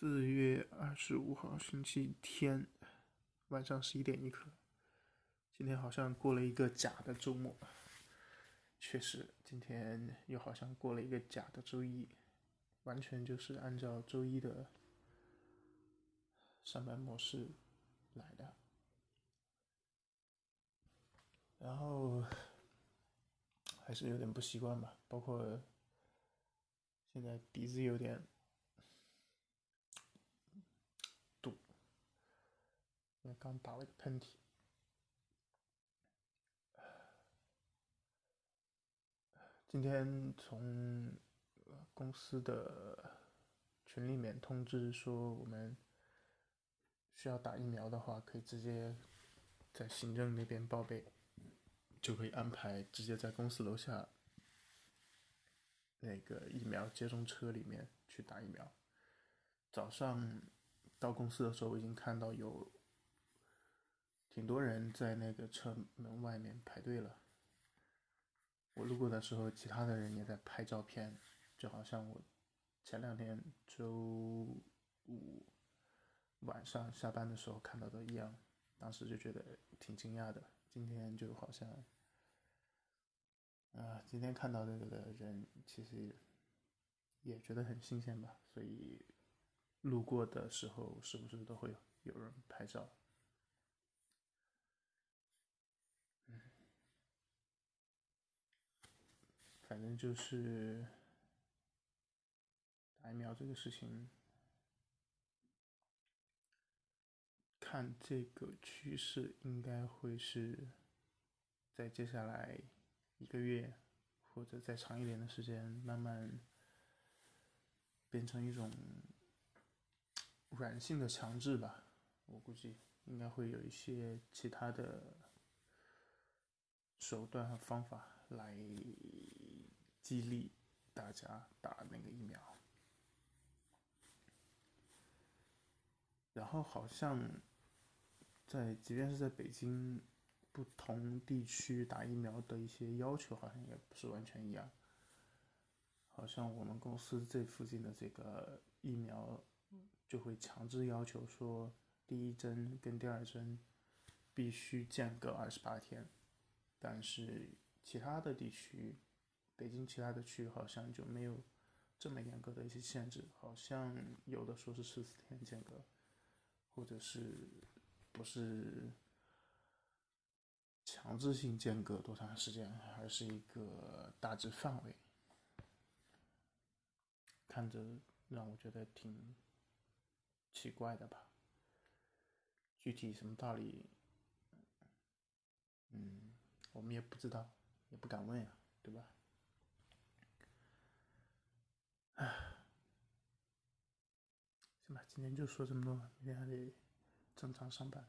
四月二十五号星期天晚上十一点一刻，今天好像过了一个假的周末。确实，今天又好像过了一个假的周一，完全就是按照周一的上班模式来的。然后还是有点不习惯吧，包括现在鼻子有点。刚打了一个喷嚏。今天从公司的群里面通知说，我们需要打疫苗的话，可以直接在行政那边报备，就可以安排直接在公司楼下那个疫苗接种车里面去打疫苗。早上到公司的时候，我已经看到有。挺多人在那个车门外面排队了。我路过的时候，其他的人也在拍照片，就好像我前两天周五晚上下班的时候看到的一样。当时就觉得挺惊讶的。今天就好像，啊，今天看到这个的人其实也觉得很新鲜吧。所以路过的时候，是不是都会有人拍照？反正就是打疫苗这个事情，看这个趋势，应该会是在接下来一个月或者再长一点的时间，慢慢变成一种软性的强制吧。我估计应该会有一些其他的手段和方法来。激励大家打那个疫苗，然后好像在即便是在北京，不同地区打疫苗的一些要求好像也不是完全一样。好像我们公司这附近的这个疫苗就会强制要求说，第一针跟第二针必须间隔二十八天，但是其他的地区。北京其他的区好像就没有这么严格的一些限制，好像有的说是十四天间隔，或者是不是强制性间隔多长时间，而是一个大致范围，看着让我觉得挺奇怪的吧。具体什么道理，嗯，我们也不知道，也不敢问呀，对吧？唉，行吧，今天就说这么多，明天还得正常上班。